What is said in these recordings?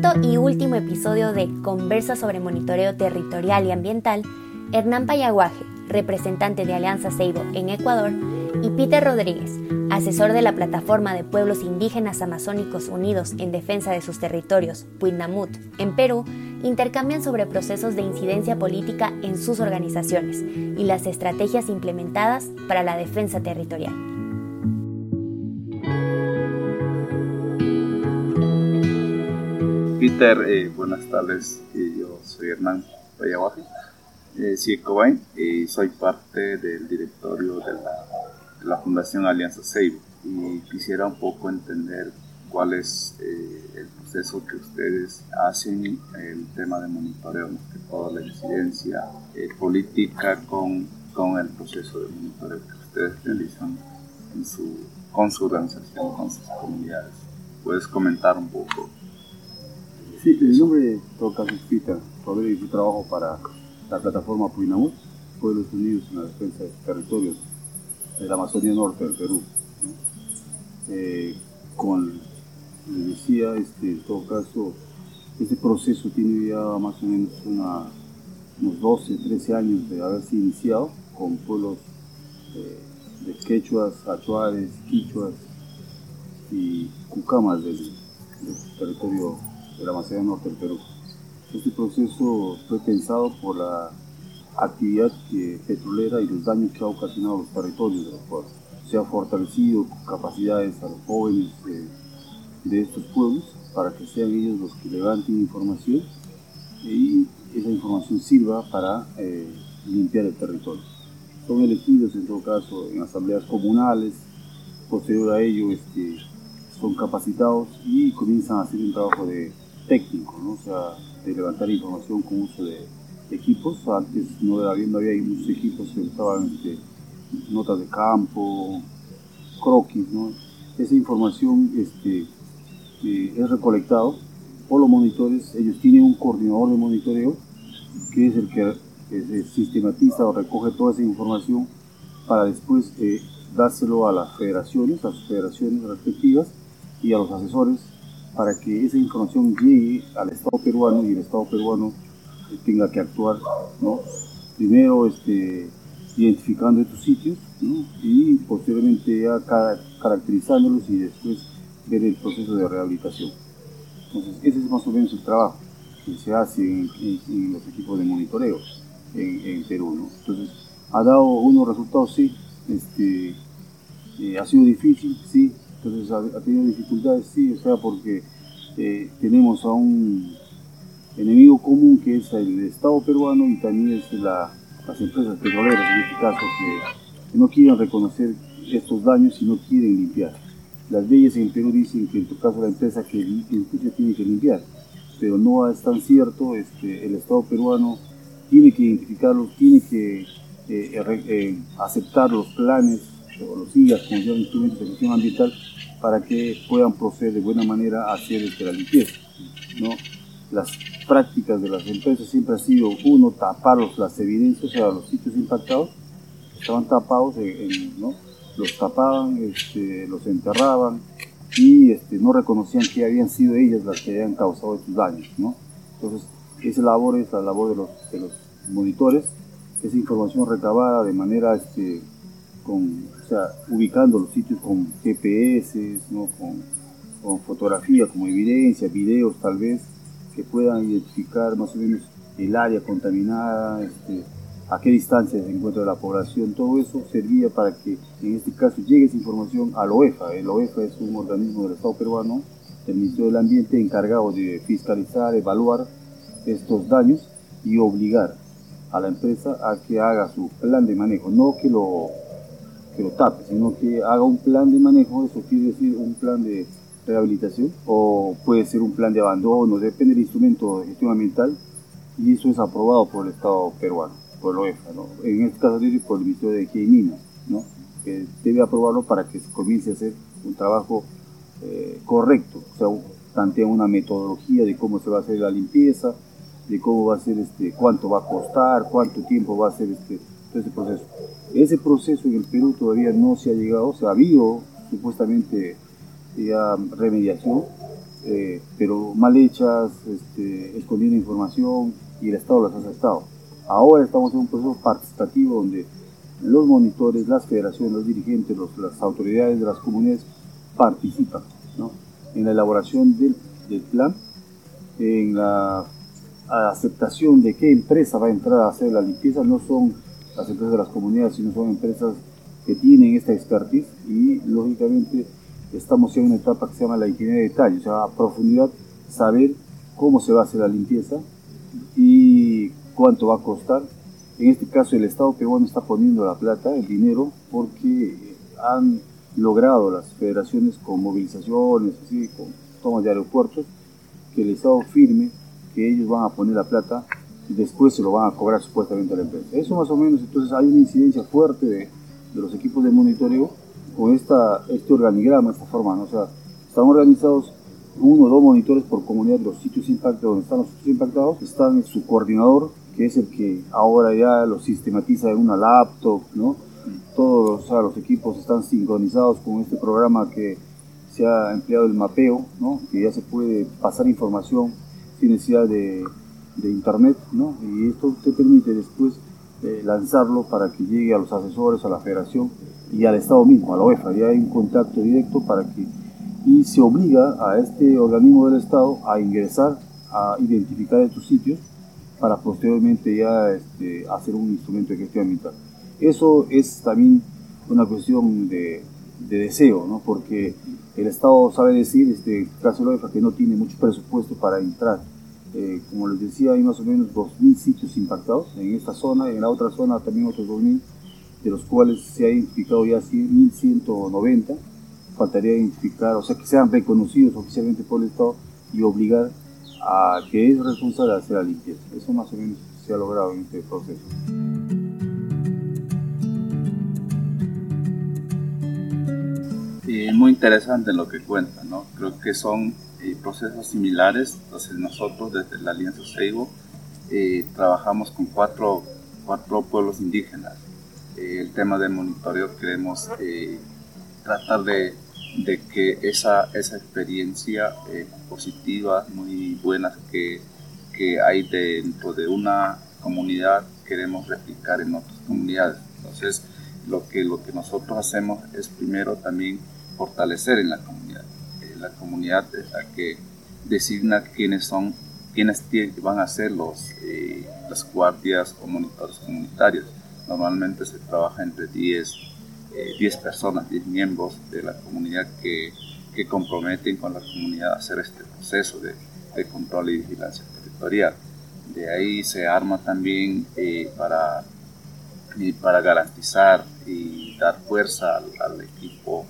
quinto y último episodio de Conversa sobre Monitoreo Territorial y Ambiental, Hernán Payaguaje, representante de Alianza Seibo en Ecuador, y Peter Rodríguez, asesor de la Plataforma de Pueblos Indígenas Amazónicos Unidos en Defensa de sus Territorios, Puinamut, en Perú, intercambian sobre procesos de incidencia política en sus organizaciones y las estrategias implementadas para la defensa territorial. Peter, eh, buenas tardes. Eh, yo soy Hernán Payaguaje, eh, y soy parte del directorio de la, Fundación Alianza Save y quisiera un poco entender cuál es el proceso que ustedes hacen, el tema de monitoreo, toda la incidencia política con, con el proceso de monitoreo que ustedes realizan en su, con su organización, con sus comunidades. ¿Puedes comentar un poco? Sí, el nombre de es Peter Rodríguez. Yo trabajo para la plataforma Puinamut, Pueblos Unidos en la defensa de territorios de la Amazonía Norte del Perú. Eh, con, decía, este, en todo caso, este proceso tiene ya más o menos unos 12, 13 años de haberse iniciado con pueblos eh, de quechuas, achuares, quichuas y cucamas del territorio de la Macedonia Norte del Perú. Este proceso fue pensado por la actividad petrolera y los daños que ha ocasionado a los territorios de los pueblos. Se ha fortalecido capacidades a los jóvenes de, estos pueblos para que sean ellos los que levanten información y esa información sirva para eh, limpiar el territorio. Son elegidos en todo caso en asambleas comunales, posterior a ello este, son capacitados y comienzan a hacer un trabajo de técnico, ¿no? o sea, de levantar información con uso de equipos. Antes no había, no había muchos equipos, se usaban este, notas de campo, croquis, ¿no? Esa información este, eh, es recolectado por los monitores, ellos tienen un coordinador de monitoreo que es el que sistematiza o recoge toda esa información para después eh, dárselo a las federaciones, a sus federaciones respectivas y a los asesores para que esa información llegue al Estado peruano y el Estado peruano eh, tenga que actuar, ¿no? Primero este, identificando estos sitios y posteriormente ya caracterizándolos y después ver el proceso de rehabilitación. Entonces, ese es más o menos el trabajo que se hace en, los equipos de monitoreo en, Perú. ¿no? Entonces, ha dado unos resultados, sí, este, eh, ha sido difícil, sí, entonces ha, tenido dificultades, sí, o sea, porque eh, tenemos a un enemigo común que es el Estado peruano y también es las empresas petroleras en este caso que, no quieren reconocer estos daños y no quieren limpiar. Las leyes en Perú dicen que en tu caso la empresa que limpia tiene que limpiar, pero no es tan cierto, este, el Estado peruano tiene que identificarlos, tiene que eh, eh, aceptar los planes IAS, como se instrumentos de gestión ambiental, para que puedan proceder de buena manera a hacer este, la limpieza. ¿no? Las prácticas de las empresas siempre ha sido, uno, tapar las evidencias, o sea, los sitios impactados, estaban tapados, ¿no? los tapaban, este, los enterraban y este, no reconocían que habían sido ellas las que habían causado estos daños. ¿no? Entonces, esa labor es la labor de los, de los monitores, esa información recabada de manera este, con, o sea, ubicando los sitios con GPS, ¿no? con, con fotografía como evidencia, videos tal vez, que puedan identificar más o menos el área contaminada, este, a qué distancia se encuentra la población, todo eso servía para que en este caso llegue esa información al OEFA. El OEFA es un organismo del Estado peruano, del Ministerio del Ambiente, encargado de fiscalizar, evaluar estos daños y obligar a la empresa a que haga su plan de manejo, no que lo que lo tape, sino que haga un plan de manejo, eso quiere decir un plan de rehabilitación o puede ser un plan de abandono, depende del instrumento de gestión ambiental y eso es aprobado por el Estado peruano, por el OEFA, en este caso por el Ministerio de Energía y Minas, ¿no? que debe aprobarlo para que se comience a hacer un trabajo eh, correcto, o sea, plantea una metodología de cómo se va a hacer la limpieza, de cómo va a ser, este, cuánto va a costar, cuánto tiempo va a ser este, ese proceso. Ese proceso en el Perú todavía no se ha llegado, o sea, ha habido supuestamente ya remediación, eh, pero mal hechas, este, escondiendo información y el Estado las ha aceptado. Ahora estamos en un proceso participativo donde los monitores, las federaciones, los dirigentes, las autoridades de las comunidades participan en la elaboración del, del plan, en la aceptación de qué empresa va a entrar a hacer la limpieza. No son las empresas de las comunidades, sino son empresas que tienen esta expertise y lógicamente estamos en una etapa que se llama la ingeniería de detalle, o sea, a profundidad saber cómo se va a hacer la limpieza y cuánto va a costar. En este caso el Estado peruano está poniendo la plata, el dinero, porque han logrado las federaciones con movilizaciones, así, con tomas de aeropuertos, que el Estado firme que ellos van a poner la plata después se lo van a cobrar supuestamente a la empresa. Eso más o menos, entonces hay una incidencia fuerte de, de los equipos de monitoreo con esta, este organigrama, esta forma, ¿no? o sea, están organizados uno o dos monitores por comunidad de los sitios impactados, donde están los sitios impactados, están su coordinador, que es el que ahora ya lo sistematiza en una laptop, ¿no? Todos o sea, los equipos están sincronizados con este programa que se ha empleado el mapeo, ¿no? Que ya se puede pasar información sin necesidad de, de internet, ¿no? Y esto te permite después eh, lanzarlo para que llegue a los asesores, a la federación y al Estado mismo, a la UEFA. Ya hay un contacto directo para que... Y se obliga a este organismo del Estado a ingresar, a identificar estos sitios para posteriormente ya este, hacer un instrumento de gestión ambiental. Eso es también una cuestión de, de deseo, ¿no? porque el Estado sabe decir, este caso de la UEFA, que no tiene mucho presupuesto para entrar eh, como les decía, hay más o menos 2.000 sitios impactados en esta zona, en la otra zona también otros 2.000, de los cuales se ha identificado ya 1.190. Faltaría identificar, o sea, que sean reconocidos oficialmente por el Estado y obligar a que es responsable de hacer la limpieza. Eso más o menos se ha logrado en este proceso. Y muy interesante lo que cuentan, ¿no? Creo que son eh, procesos similares. Entonces nosotros desde la Alianza Seibo eh, trabajamos con cuatro, cuatro pueblos indígenas. Eh, el tema del monitoreo queremos tratar de, de, que esa, esa experiencia positiva, muy buena que, que hay dentro de una comunidad, queremos replicar en otras comunidades. Entonces, lo que, lo que nosotros hacemos es primero también fortalecer en la comunidad la comunidad es la que designa quiénes son, quiénes van a ser los, eh, las guardias o monitores comunitarios. Normalmente se trabaja entre 10, 10 eh, personas, 10 miembros de la comunidad que, que, comprometen con la comunidad a hacer este proceso de, de control y vigilancia territorial. De ahí se arma también eh, para, para garantizar y dar fuerza al equipo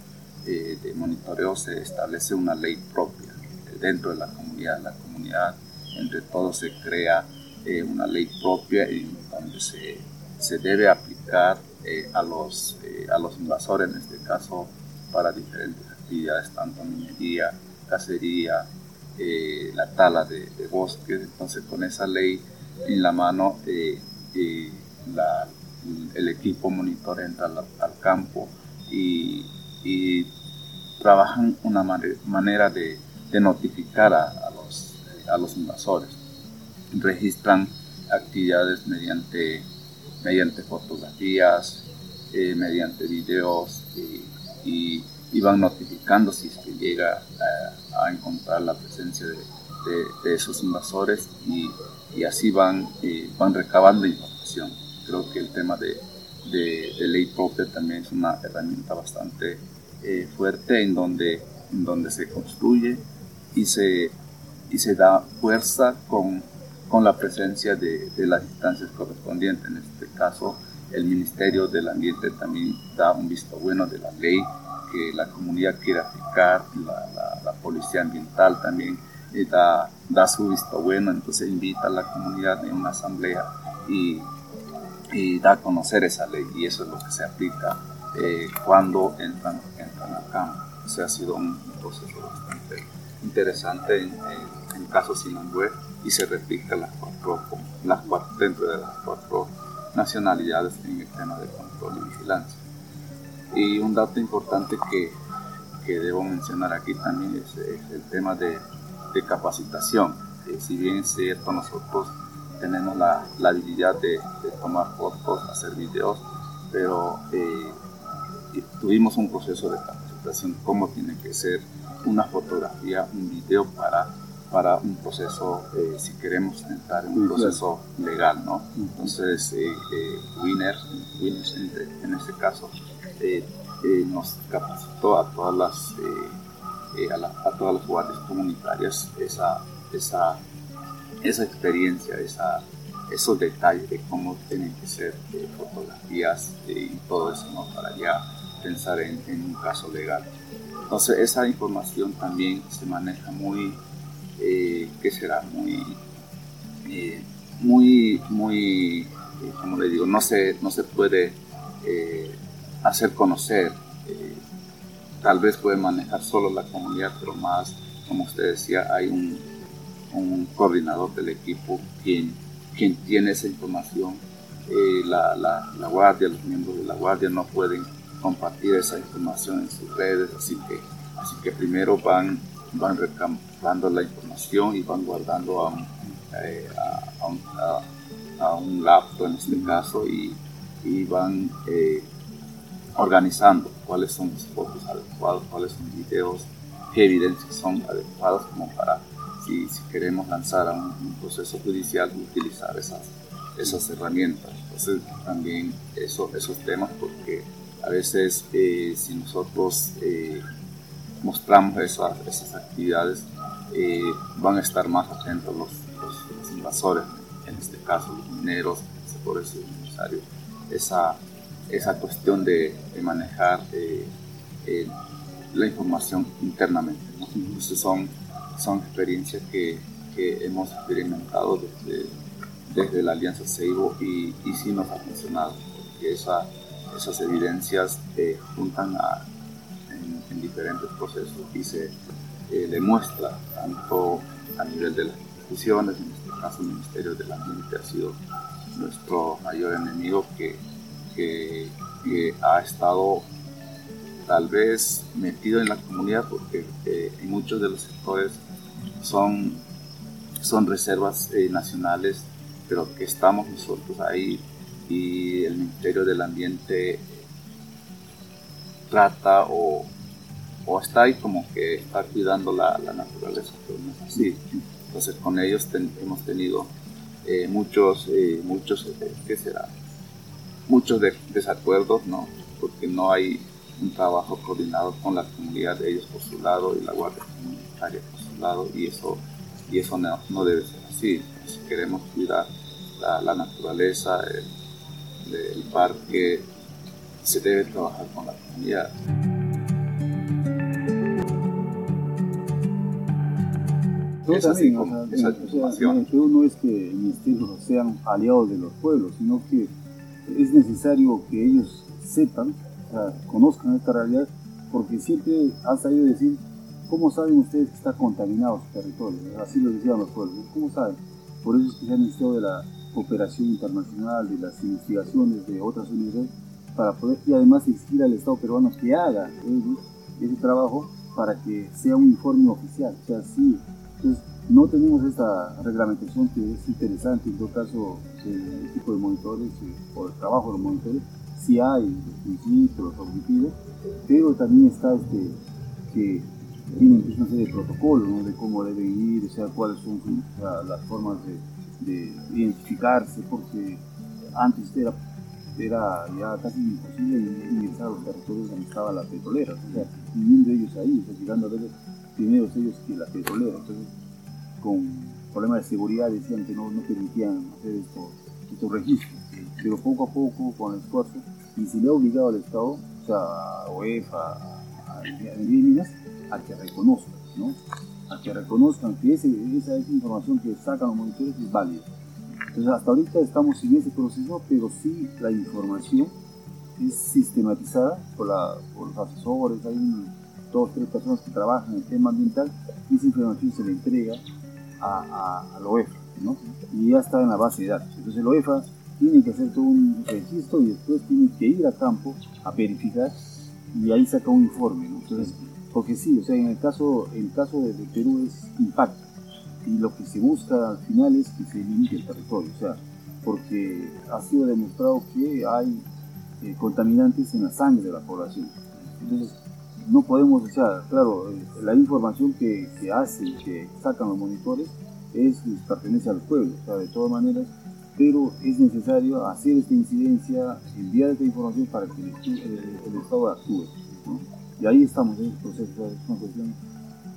eh, de monitoreo se establece una ley propia dentro de la comunidad. La comunidad, entre todos, se crea eh, una ley propia en donde se, se debe aplicar eh, a, los, a los invasores, en este caso, para diferentes actividades, tanto minería, cacería, la tala de, bosques. Entonces, con esa ley en la mano, el equipo monitor entra al, campo y trabajan una manera de, notificar a, los, a los invasores. Registran actividades mediante, fotografías, eh, mediante videos y, van notificando si es que llega a, encontrar la presencia de, esos invasores y, así van, eh, van recabando información. Creo que el tema de, de ley propia también es una herramienta bastante eh, fuerte en donde, en donde se construye y se, y se da fuerza con, con la presencia de, de, las instancias correspondientes. En este caso, el Ministerio del Ambiente también da un visto bueno de la ley que la comunidad quiere aplicar, la, la, Policía Ambiental también eh, da, da, su visto bueno, entonces invita a la comunidad en una asamblea y, y da a conocer esa ley y eso es lo que se aplica eh, cuando entran, entran al campo. O sea, ha sido un proceso bastante interesante en, en, el caso Sinangüe y se replica las cuatro, las cuatro, dentro de las cuatro nacionalidades en el tema de control y vigilancia. Y un dato importante que, que debo mencionar aquí también es, el tema de, de capacitación. si bien es cierto, nosotros tenemos la, la habilidad de, de, tomar fotos, hacer videos, pero eh, tuvimos un proceso de capacitación, cómo tiene que ser una fotografía, un video para, para un proceso, eh, si queremos entrar en un proceso legal, ¿no? Entonces, eh, eh Winner, en, este caso, nos capacitó a todas las, a, a, todas las guardias comunitarias esa, esa, esa experiencia, esa, esos detalles de cómo tienen que ser fotografías y todo eso, ¿no? Para ya pensar en, un caso legal. Entonces esa información también se maneja muy, eh, ¿qué será? Muy, eh, muy, muy, eh, como le digo, no se, no se puede eh, hacer conocer. tal vez puede manejar solo la comunidad, pero más, como usted decía, hay un, un coordinador del equipo quien, quien tiene esa información. La, la, la guardia, los miembros de la guardia no pueden compartir esa información en sus redes, así que, así que primero van, van la información y van guardando a un, eh, a, un, a, un, laptop en este caso y, y van eh, organizando cuáles son los fotos adecuados, cuáles son los videos, qué evidencias son adecuadas como para si, si queremos lanzar a un, proceso judicial utilizar esas, esas herramientas. Entonces también eso, esos temas porque a veces eh, si nosotros eh, mostramos esas, esas actividades, eh, van a estar más atentos los, los, invasores, en este caso los mineros, por eso es necesario esa, esa cuestión de, manejar la información internamente. Entonces son, son experiencias que, que hemos experimentado desde, desde la Alianza Seibo y, y sí nos ha funcionado, porque esa esas evidencias eh, juntan en, diferentes procesos y se eh, demuestra tanto a nivel de las instituciones, en este caso el Ministerio del Ambiente ha sido nuestro mayor enemigo que, que, ha estado tal vez metido en la comunidad porque eh, muchos de los sectores son, son reservas nacionales, pero que estamos nosotros ahí y el Ministerio del Ambiente trata o, o está ahí como que está cuidando la, la, naturaleza, pero no es así. Entonces con ellos hemos tenido eh, muchos, eh, muchos, eh, ¿qué será? Muchos desacuerdos, ¿no? Porque no hay un trabajo coordinado con la comunidad de ellos por su lado y la Guardia Comunitaria por su lado y eso, y eso no, no debe ser así. Si queremos cuidar la, la naturaleza, del parque se debe trabajar con la comunidad. Esa, también, no es que ministerios sean aliados de los pueblos, sino que es necesario que ellos sepan, o sea, conozcan esta realidad, porque siempre han sabido decir, ¿cómo saben ustedes que está contaminado su territorio? Así lo decían los pueblos, ¿cómo saben? Por eso es que se han iniciado de la cooperación internacional, de las investigaciones de otras universidades, para poder, y además exigir al Estado peruano que haga ese trabajo para que sea un informe oficial. O sea, entonces no tenemos esta reglamentación que es interesante, en todo caso, el tipo de monitores o el trabajo de los monitores, sí hay los principios, objetivos, pero también está este, que tienen una serie de protocolos de cómo deben ir, o sea, cuáles son las formas de de identificarse, porque antes era, era ya casi imposible ingresar a los territorios donde estaban las petroleras, o sea, viviendo ellos ahí, llegando a ver primero ellos que la petrolera, entonces con problemas de seguridad decían que no, no permitían hacer estos, registros, pero poco a poco, con el esfuerzo, y se le ha obligado al Estado, o sea, a OEFA, a, a, a, a que reconozca, ¿no? A que reconozcan que esa, esa información que sacan los monitores es válida. Entonces hasta ahorita estamos en ese proceso, pero sí la información es sistematizada por, los asesores, hay dos o tres personas que trabajan en el tema ambiental y esa información se le entrega a, la OEFA, ¿no? Y ya está en la base de datos. Entonces la OEFA tiene que hacer todo un registro y después tiene que ir a campo a verificar y ahí saca un informe. Entonces porque sí, o sea, en el caso, el caso de, Perú es impacto y lo que se busca al final es que se limite el territorio, o sea, porque ha sido demostrado que hay eh, contaminantes en la sangre de la población. Entonces, no podemos, o sea, claro, eh, la información que, que hacen, que sacan los monitores, es, pertenece al pueblo, o sea, de todas maneras, pero es necesario hacer esta incidencia, enviar esta información para que el, Estado actúe. Y ahí estamos en este proceso, es una cuestión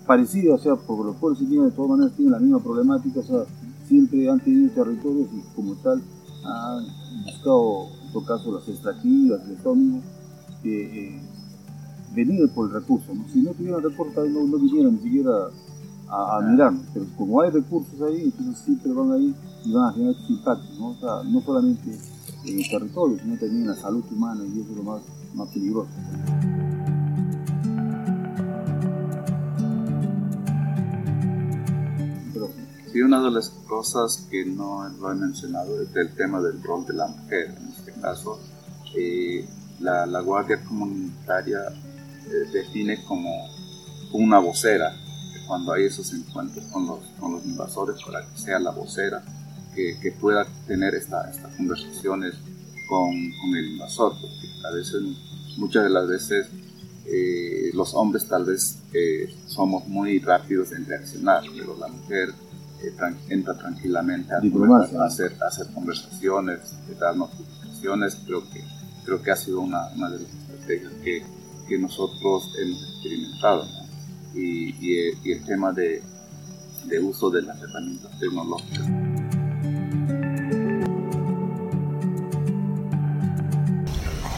parecida, o sea, porque los pueblos indígenas de todas maneras tienen la misma problemática, o sea, siempre han tenido territorios y como tal han buscado, en todo caso, las extractivas, el Estado mismo, eh, venir por el recurso. ¿no? Si no tuvieran recursos, no, no vinieran ni siquiera a, a mirarnos, pero como hay recursos ahí, entonces siempre van ahí y van a generar sus impactos, ¿no? O sea, no solamente en el territorio, sino también en la salud humana y eso es lo más, más peligroso. Sí, una de las cosas que no lo he mencionado es el tema del rol de la mujer. En este caso, eh, la, la, Guardia Comunitaria eh, define como una vocera cuando hay esos encuentros con los, con los invasores para que sea la vocera que, que pueda tener esta, estas conversaciones con, con, el invasor, porque a veces, muchas de las veces, eh, los hombres tal vez eh, somos muy rápidos en reaccionar, pero la mujer eh, entra tranquilamente a, a, hacer, a hacer conversaciones, a dar notificaciones, creo que, creo que ha sido una, una de las estrategias que, que nosotros hemos experimentado. Y, y, y, el tema de, de uso de las herramientas tecnológicas.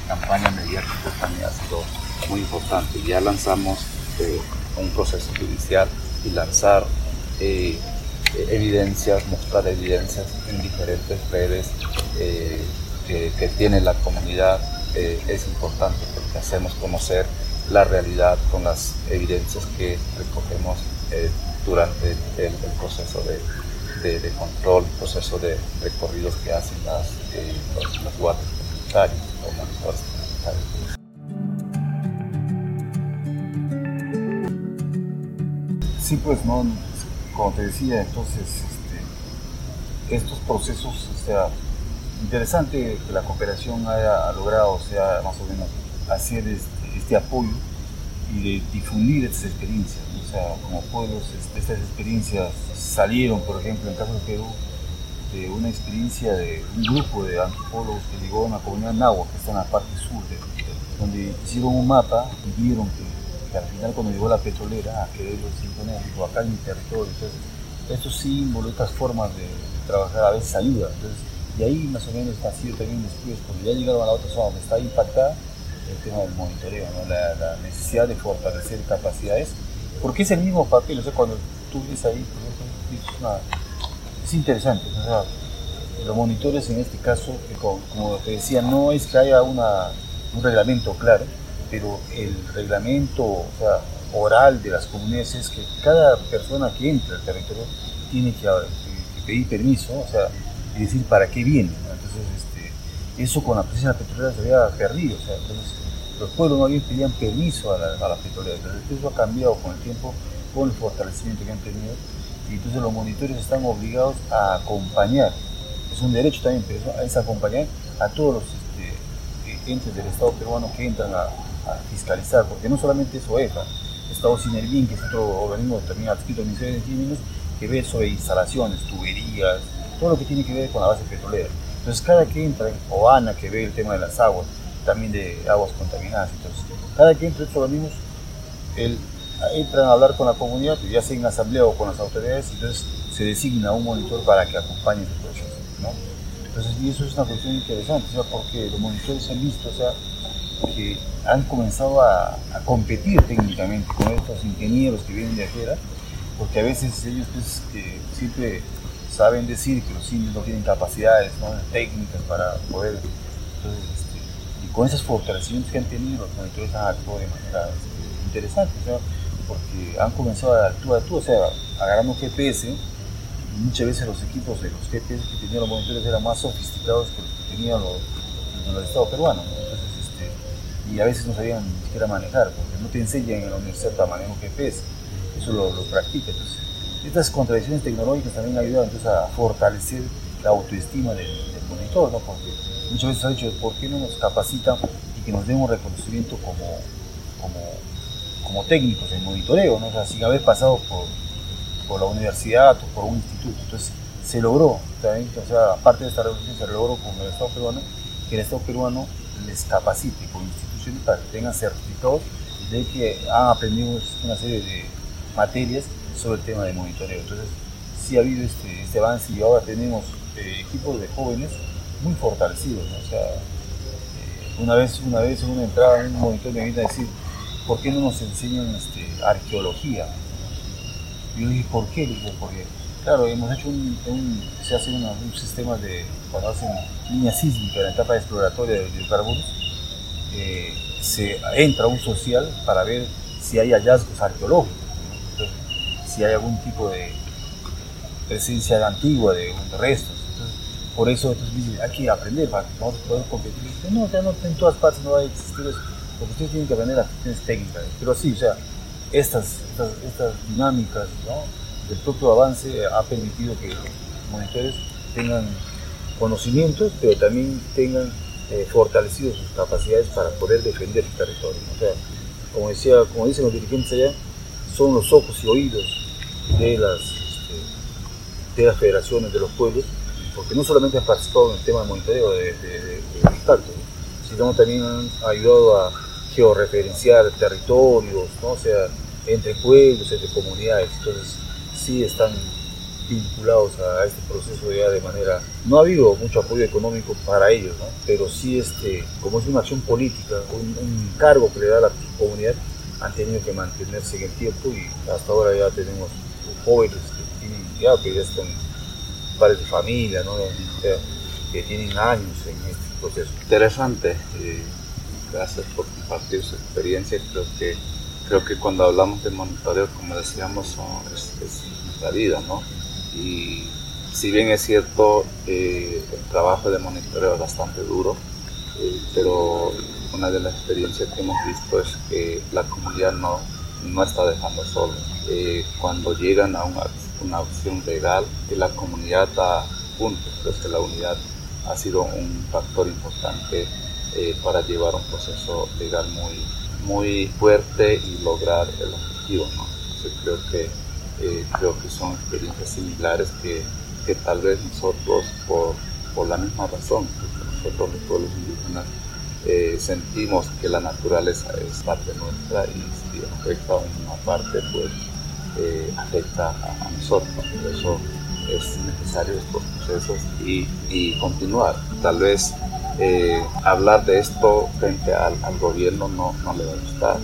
campaña mediática también ha sido muy importante. Ya lanzamos eh, un proceso judicial y lanzar eh, evidencias, mostrar evidencias en diferentes redes eh, que, tiene la comunidad es importante porque hacemos conocer la realidad con las evidencias que recogemos durante el, el proceso de, control, proceso de recorridos que hacen las, los, los guardias comunitarios o monitores Sí, pues no, como te decía, entonces este, estos procesos, o sea, interesante que la cooperación haya logrado, o sea, más o menos hacer este, este apoyo y de difundir estas experiencias, o sea, como pueblos, este, estas experiencias salieron, por ejemplo, en el caso de Perú, de una experiencia de un grupo de antropólogos que llegó a una comunidad náhuatl que está en la parte sur, de, donde hicieron un mapa y vieron que, al final cuando llegó la petrolera, a que ellos imponían, dijo, acá en mi territorio, entonces estos símbolos, estas formas de, trabajar a veces ayudan, entonces y ahí más o menos ha sido también después, cuando ya llegaron a la otra zona donde está impactada, el tema del monitoreo, la, necesidad de fortalecer capacidades, porque es el mismo papel, o sea, cuando tú ves ahí, es una es interesante. O sea, los monitores en este caso, como te decía, no es que haya un reglamento claro, pero el reglamento oral de las comunidades es que cada persona que entra al territorio tiene que, pedir permiso, o sea, y decir para qué viene. Entonces, este, eso con la presencia petrolera se había perdido. O sea, entonces, los pueblos no habían pedían permiso a la, a la petrolera. Entonces, eso ha cambiado con el tiempo, con el fortalecimiento que han tenido y entonces los monitores están obligados a acompañar, es un derecho también, pero es acompañar a todos los este, entes del Estado peruano que entran a, fiscalizar, porque no solamente es OEFA, Estado Sinervin, que es otro organismo también adscrito al Ministerio de Crímenes, que ve sobre instalaciones, tuberías, todo lo que tiene que ver con la base petrolera. Entonces cada que entra, o ANA que ve el tema de las aguas, también de aguas contaminadas, entonces cada que entra estos organismos, el entran a hablar con la comunidad, ya sea en asamblea o con las autoridades, entonces se designa un monitor para que acompañe el proceso. ¿no? Entonces, y eso es una cuestión interesante, porque los monitores han visto o sea, que han comenzado a, competir técnicamente con estos ingenieros que vienen de afuera, porque a veces ellos pues, siempre saben decir que los indios no tienen capacidades ¿no? técnicas para poder. Entonces, este, y con esos fortalecimientos que han tenido, los monitores han actuado de manera este, interesante porque han comenzado a actuar tú, o sea, agarrando GPS, muchas veces los equipos de los GPS que tenían los monitores eran más sofisticados que los que tenían los, los, Estado peruanos, Entonces, este, y a veces no sabían ni siquiera manejar, porque no te enseñan en la universidad a manejo GPS, eso lo, lo practica. Entonces, estas contradicciones tecnológicas también ayudan entonces, a fortalecer la autoestima del, monitor, ¿no? porque muchas veces ha dicho, ¿por qué no nos capacitan y que nos den un reconocimiento como, como, como técnicos en monitoreo, ¿no? sin haber pasado por, por la universidad o por un instituto? Entonces, se logró, también, o sea, aparte de esta revolución se logró con el Estado peruano, que el Estado peruano les capacite con para que tengan certificados de que han aprendido una serie de materias sobre el tema de monitoreo. Entonces, sí ha habido este, este avance y ahora tenemos eh, equipos de jóvenes muy fortalecidos. Eh, una, vez, una vez en una entrada en un monitor me vino a decir, ¿por qué no nos enseñan este, arqueología? Y yo dije, ¿por qué? Le porque, claro, hemos hecho un, se hace un sistema de, cuando hacen línea sísmica en la etapa exploratoria de hidrocarburos, eh, se entra un social para ver si hay hallazgos arqueológicos si hay algún tipo de presencia antigua de restos. por eso hay que aprender para que nosotros podamos competir. No, ya no, en todas partes no va a existir eso, porque ustedes tienen que aprender las cuestiones técnicas. Pero sí, o sea, estas, estas, dinámicas del propio avance ha permitido que los monitores tengan conocimientos, pero también tengan eh, fortalecido sus capacidades para poder defender su territorio. O sea, como, decía, como dicen los dirigentes allá, son los ojos y oídos de las, este, de las federaciones de los pueblos, porque no solamente han participado en el tema de monitoreo de, de, impacto, sino también han ayudado a georreferenciar territorios, ¿no? o sea, entre pueblos, entre comunidades. Entonces, sí están vinculados a este proceso ya de manera... No ha habido mucho apoyo económico para ellos, ¿no? pero sí, este, como es una acción política, un, un cargo que le da la comunidad, han tenido que mantenerse en el tiempo y hasta ahora ya tenemos jóvenes que tienen, ya, que ya están padres de familia, ¿no? que tienen años en este proceso. Interesante, eh, gracias por compartir su experiencia. Creo que, creo que cuando hablamos de monitoreo, como decíamos, es, es la vida, ¿no? Y si bien es cierto, eh, el trabajo de monitoreo es bastante duro, eh, pero una de las experiencias que hemos visto es que la comunidad no, no está dejando solo. Eh, cuando llegan a una, una opción legal, que la comunidad está junto, pues que la unidad ha sido un factor importante para llevar un proceso legal muy, muy fuerte y lograr el objetivo. ¿no? creo, que, eh, creo que son experiencias similares que, que tal vez nosotros, por, por la misma razón, nosotros los pueblos indígenas, eh, sentimos que la naturaleza es parte nuestra y si afecta en una parte, pues eh, afecta a, nosotros. Por eso es necesario estos procesos y, y continuar. Tal vez hablar de esto frente al, gobierno no, no, le va a gustar.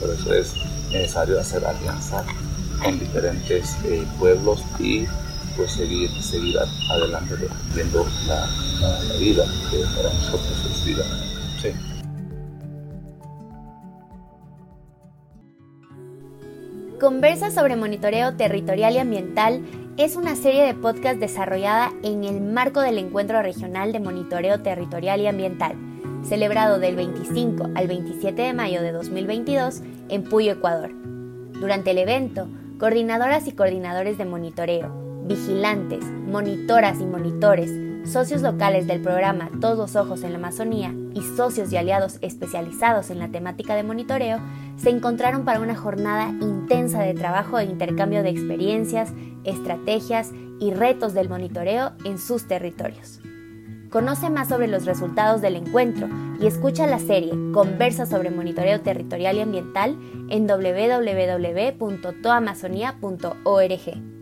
por eso es necesario hacer alianza con diferentes pueblos y pues seguir, seguir adelante viendo la, vida que para nosotros es vida. Conversa sobre monitoreo territorial y ambiental es una serie de podcast desarrollada en el marco del Encuentro Regional de Monitoreo Territorial y Ambiental, celebrado del 25 al 27 de mayo de 2022 en Puyo, Ecuador. Durante el evento, coordinadoras y coordinadores de monitoreo, vigilantes, monitoras y monitores, socios locales del programa Todos Ojos en la Amazonía y socios y aliados especializados en la temática de monitoreo se encontraron para una jornada intensa de trabajo e intercambio de experiencias, estrategias y retos del monitoreo en sus territorios. Conoce más sobre los resultados del encuentro y escucha la serie Conversa sobre monitoreo territorial y ambiental en www.toamazonia.org.